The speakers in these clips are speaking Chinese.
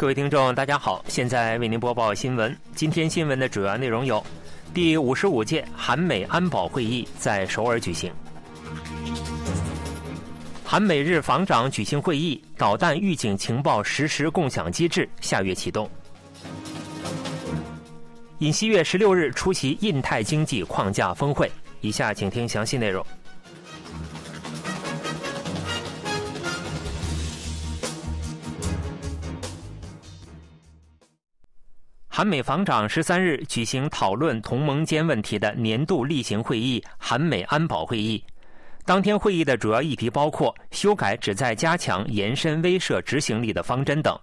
各位听众，大家好，现在为您播报新闻。今天新闻的主要内容有：第五十五届韩美安保会议在首尔举行；韩美日防长举行会议，导弹预警情报实时共享机制下月启动；尹锡月十六日出席印太经济框架峰会。以下请听详细内容。韩美防长十三日举行讨论同盟间问题的年度例行会议——韩美安保会议。当天会议的主要议题包括修改旨在加强延伸威慑执行力的方针等。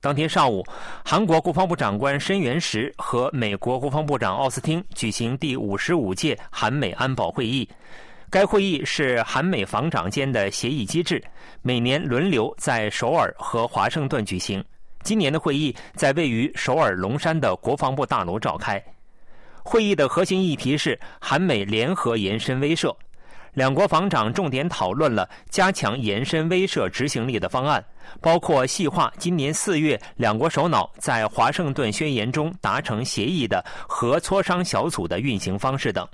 当天上午，韩国国防部长官申元石和美国国防部长奥斯汀举行第五十五届韩美安保会议。该会议是韩美防长间的协议机制，每年轮流在首尔和华盛顿举行。今年的会议在位于首尔龙山的国防部大楼召开。会议的核心议题是韩美联合延伸威慑。两国防长重点讨论了加强延伸威慑执行力的方案，包括细化今年四月两国首脑在华盛顿宣言中达成协议的核磋商小组的运行方式等。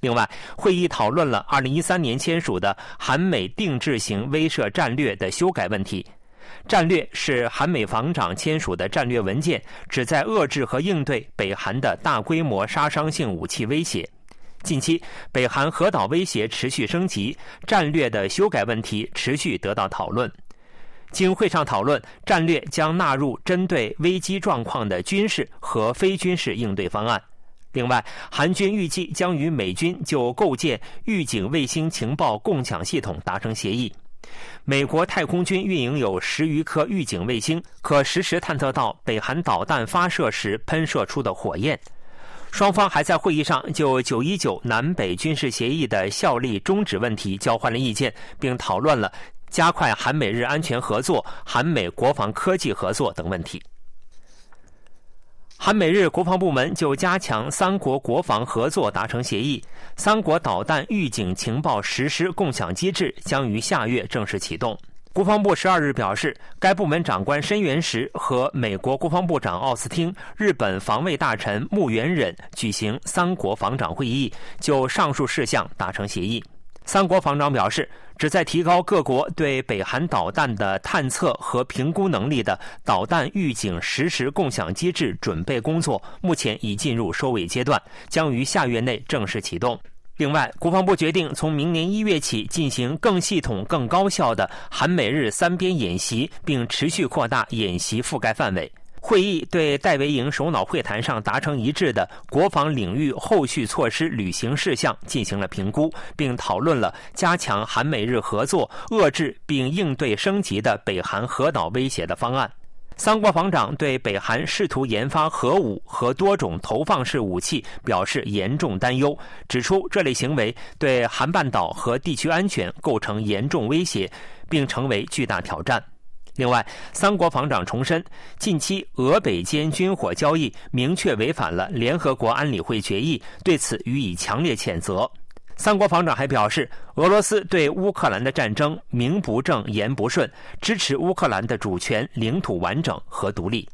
另外，会议讨论了2013年签署的韩美定制型威慑战略的修改问题。战略是韩美防长签署的战略文件，旨在遏制和应对北韩的大规模杀伤性武器威胁。近期，北韩核岛威胁持续升级，战略的修改问题持续得到讨论。经会上讨论，战略将纳入针对危机状况的军事和非军事应对方案。另外，韩军预计将与美军就构建预警卫星情报共享系统达成协议。美国太空军运营有十余颗预警卫星，可实时探测到北韩导弹发射时喷射出的火焰。双方还在会议上就九一九南北军事协议的效力终止问题交换了意见，并讨论了加快韩美日安全合作、韩美国防科技合作等问题。韩美日国防部门就加强三国国防合作达成协议，三国导弹预警情报实施共享机制将于下月正式启动。国防部十二日表示，该部门长官申元石和美国国防部长奥斯汀、日本防卫大臣木原忍举行三国防长会议，就上述事项达成协议。三国防长表示，旨在提高各国对北韩导弹的探测和评估能力的导弹预警实时共享机制准备工作，目前已进入收尾阶段，将于下月内正式启动。另外，国防部决定从明年一月起进行更系统、更高效的韩美日三边演习，并持续扩大演习覆盖范围。会议对戴维营首脑会谈上达成一致的国防领域后续措施履行事项进行了评估，并讨论了加强韩美日合作、遏制并应对升级的北韩核岛威胁的方案。三国防长对北韩试图研发核武和多种投放式武器表示严重担忧，指出这类行为对韩半岛和地区安全构成严重威胁，并成为巨大挑战。另外，三国防长重申，近期俄北间军火交易明确违反了联合国安理会决议，对此予以强烈谴责。三国防长还表示，俄罗斯对乌克兰的战争名不正言不顺，支持乌克兰的主权、领土完整和独立。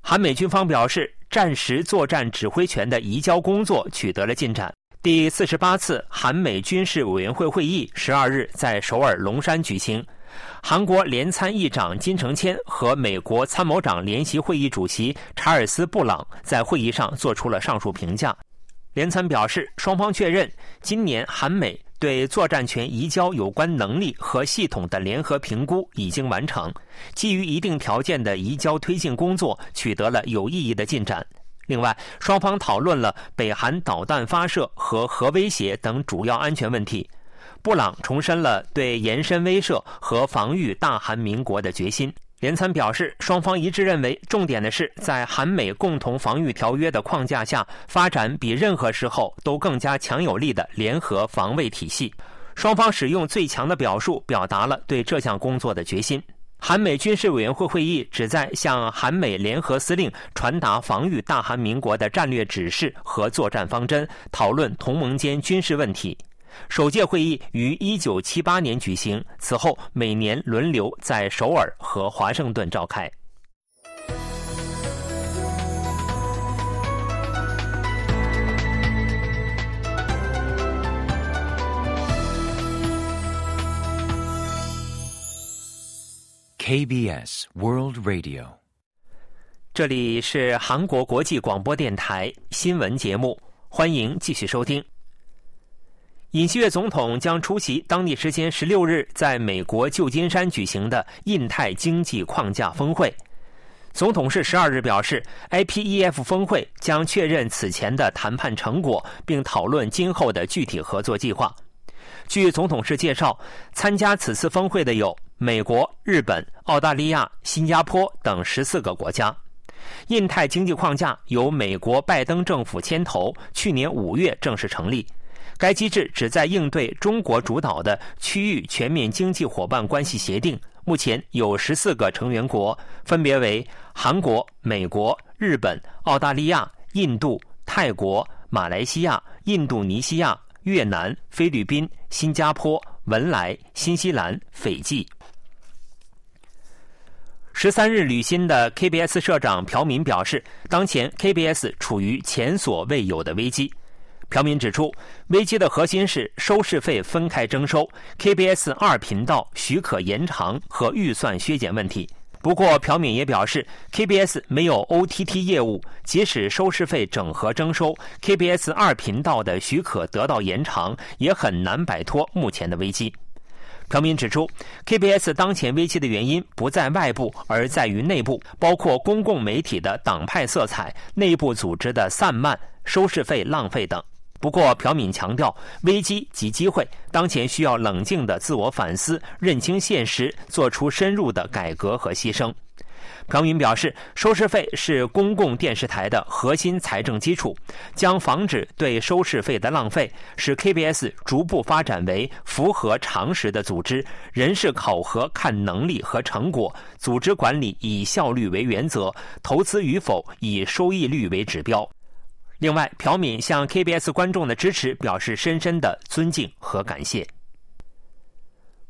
韩美军方表示，战时作战指挥权的移交工作取得了进展。第四十八次韩美军事委员会会议十二日在首尔龙山举行。韩国联参议长金承谦和美国参谋长联席会议主席查尔斯·布朗在会议上做出了上述评价。联参表示，双方确认今年韩美对作战权移交有关能力和系统的联合评估已经完成，基于一定条件的移交推进工作取得了有意义的进展。另外，双方讨论了北韩导弹发射和核威胁等主要安全问题。布朗重申了对延伸威慑和防御大韩民国的决心。联参表示，双方一致认为，重点的是在韩美共同防御条约的框架下，发展比任何时候都更加强有力的联合防卫体系。双方使用最强的表述，表达了对这项工作的决心。韩美军事委员会会议旨在向韩美联合司令传达防御大韩民国的战略指示和作战方针，讨论同盟间军事问题。首届会议于1978年举行，此后每年轮流在首尔和华盛顿召开。KBS World Radio，这里是韩国国际广播电台新闻节目，欢迎继续收听。尹锡悦总统将出席当地时间十六日在美国旧金山举行的印太经济框架峰会。总统是十二日表示，IPEF 峰会将确认此前的谈判成果，并讨论今后的具体合作计划。据总统室介绍，参加此次峰会的有美国、日本、澳大利亚、新加坡等十四个国家。印太经济框架由美国拜登政府牵头，去年五月正式成立。该机制旨在应对中国主导的区域全面经济伙伴关系协定。目前有十四个成员国，分别为韩国、美国、日本、澳大利亚、印度、泰国、马来西亚、印度尼西亚、越南、菲律宾、新加坡、文莱、新西兰、斐济。十三日履新的 KBS 社长朴敏表示，当前 KBS 处于前所未有的危机。朴敏指出，危机的核心是收视费分开征收、KBS 二频道许可延长和预算削减问题。不过，朴敏也表示，KBS 没有 OTT 业务，即使收视费整合征收，KBS 二频道的许可得到延长，也很难摆脱目前的危机。朴敏指出，KBS 当前危机的原因不在外部，而在于内部，包括公共媒体的党派色彩、内部组织的散漫、收视费浪费等。不过，朴敏强调，危机及机会，当前需要冷静的自我反思，认清现实，做出深入的改革和牺牲。朴敏表示，收视费是公共电视台的核心财政基础，将防止对收视费的浪费，使 KBS 逐步发展为符合常识的组织，人事考核看能力和成果，组织管理以效率为原则，投资与否以收益率为指标。另外，朴敏向 KBS 观众的支持表示深深的尊敬和感谢。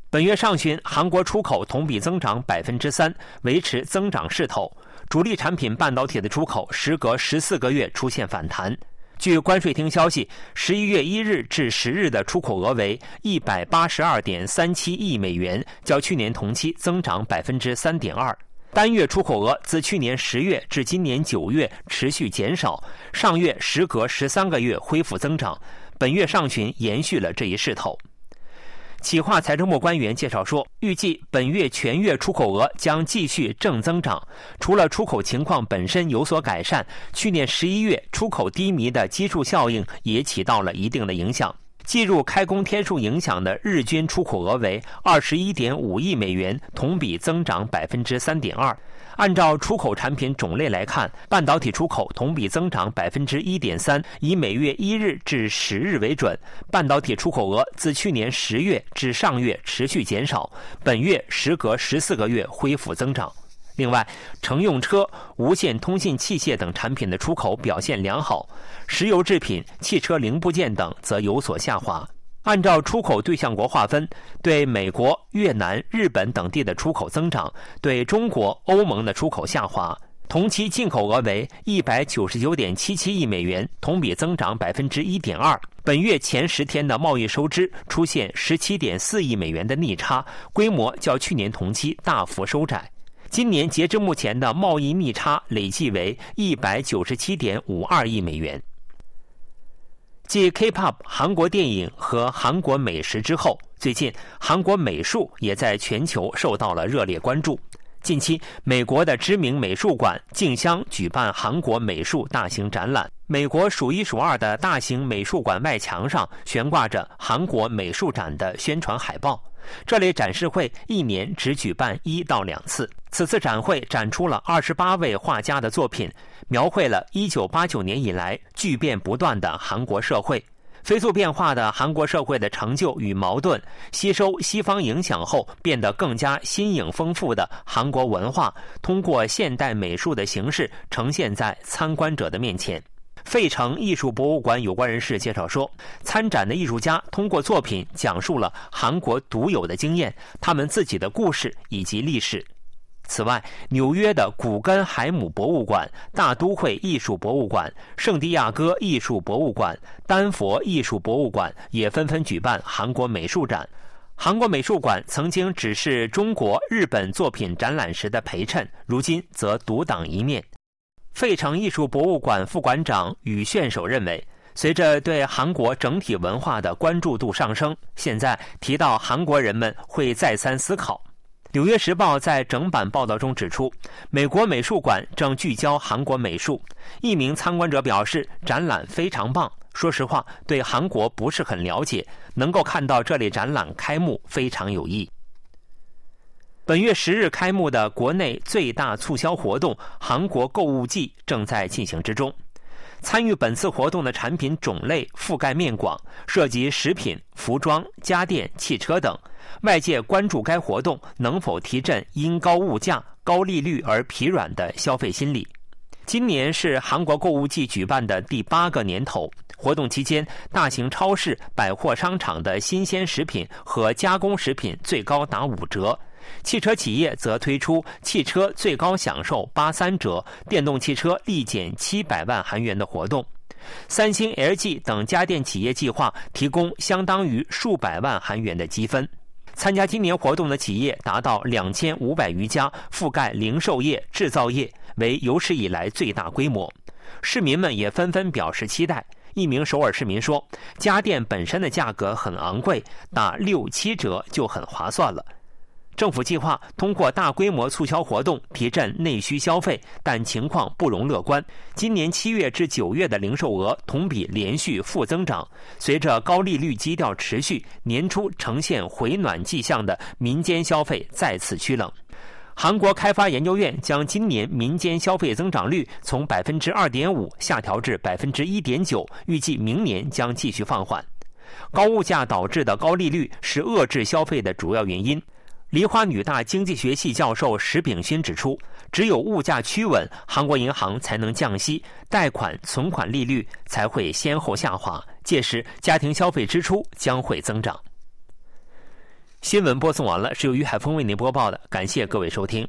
本月上旬，韩国出口同比增长百分之三，维持增长势头。主力产品半导体的出口时隔十四个月出现反弹。据关税厅消息，十一月一日至十日的出口额为一百八十二点三七亿美元，较去年同期增长百分之三点二。单月出口额自去年十月至今年九月持续减少，上月时隔十三个月恢复增长，本月上旬延续了这一势头。企划财政部官员介绍说，预计本月全月出口额将继续正增长。除了出口情况本身有所改善，去年十一月出口低迷的基数效应也起到了一定的影响。计入开工天数影响的日均出口额为二十一点五亿美元，同比增长百分之三点二。按照出口产品种类来看，半导体出口同比增长百分之一点三，以每月一日至十日为准。半导体出口额自去年十月至上月持续减少，本月时隔十四个月恢复增长。另外，乘用车、无线通信器械等产品的出口表现良好，石油制品、汽车零部件等则有所下滑。按照出口对象国划分，对美国、越南、日本等地的出口增长，对中国、欧盟的出口下滑。同期进口额为一百九十九点七七亿美元，同比增长百分之一点二。本月前十天的贸易收支出现十七点四亿美元的逆差，规模较去年同期大幅收窄。今年截至目前的贸易逆差累计为一百九十七点五二亿美元。继 K-pop、韩国电影和韩国美食之后，最近韩国美术也在全球受到了热烈关注。近期，美国的知名美术馆竞相举办韩国美术大型展览。美国数一数二的大型美术馆外墙上悬挂着韩国美术展的宣传海报。这类展示会一年只举办一到两次。此次展会展出了二十八位画家的作品，描绘了一九八九年以来巨变不断的韩国社会。飞速变化的韩国社会的成就与矛盾，吸收西方影响后变得更加新颖丰富的韩国文化，通过现代美术的形式呈现在参观者的面前。费城艺术博物馆有关人士介绍说，参展的艺术家通过作品讲述了韩国独有的经验、他们自己的故事以及历史。此外，纽约的古根海姆博物馆、大都会艺术博物馆、圣地亚哥艺术博物馆、丹佛艺术博物馆也纷纷举办韩国美术展。韩国美术馆曾经只是中国、日本作品展览时的陪衬，如今则独当一面。费城艺术博物馆副馆长宇炫守认为，随着对韩国整体文化的关注度上升，现在提到韩国人们会再三思考。《纽约时报》在整版报道中指出，美国美术馆正聚焦韩国美术。一名参观者表示，展览非常棒。说实话，对韩国不是很了解，能够看到这类展览开幕非常有益。本月十日开幕的国内最大促销活动——韩国购物季正在进行之中。参与本次活动的产品种类覆盖面广，涉及食品、服装、家电、汽车等。外界关注该活动能否提振因高物价、高利率而疲软的消费心理。今年是韩国购物季举办的第八个年头。活动期间，大型超市、百货商场的新鲜食品和加工食品最高打五折。汽车企业则推出汽车最高享受八三折，电动汽车立减七百万韩元的活动。三星、LG 等家电企业计划提供相当于数百万韩元的积分。参加今年活动的企业达到两千五百余家，覆盖零售业、制造业，为有史以来最大规模。市民们也纷纷表示期待。一名首尔市民说：“家电本身的价格很昂贵，打六七折就很划算了。”政府计划通过大规模促销活动提振内需消费，但情况不容乐观。今年七月至九月的零售额同比连续负增长。随着高利率基调持续，年初呈现回暖迹象的民间消费再次趋冷。韩国开发研究院将今年民间消费增长率从百分之二点五下调至百分之一点九，预计明年将继续放缓。高物价导致的高利率是遏制消费的主要原因。梨花女大经济学系教授石炳勋指出，只有物价趋稳，韩国银行才能降息，贷款、存款利率才会先后下滑，届时家庭消费支出将会增长。新闻播送完了，是由于海峰为您播报的，感谢各位收听。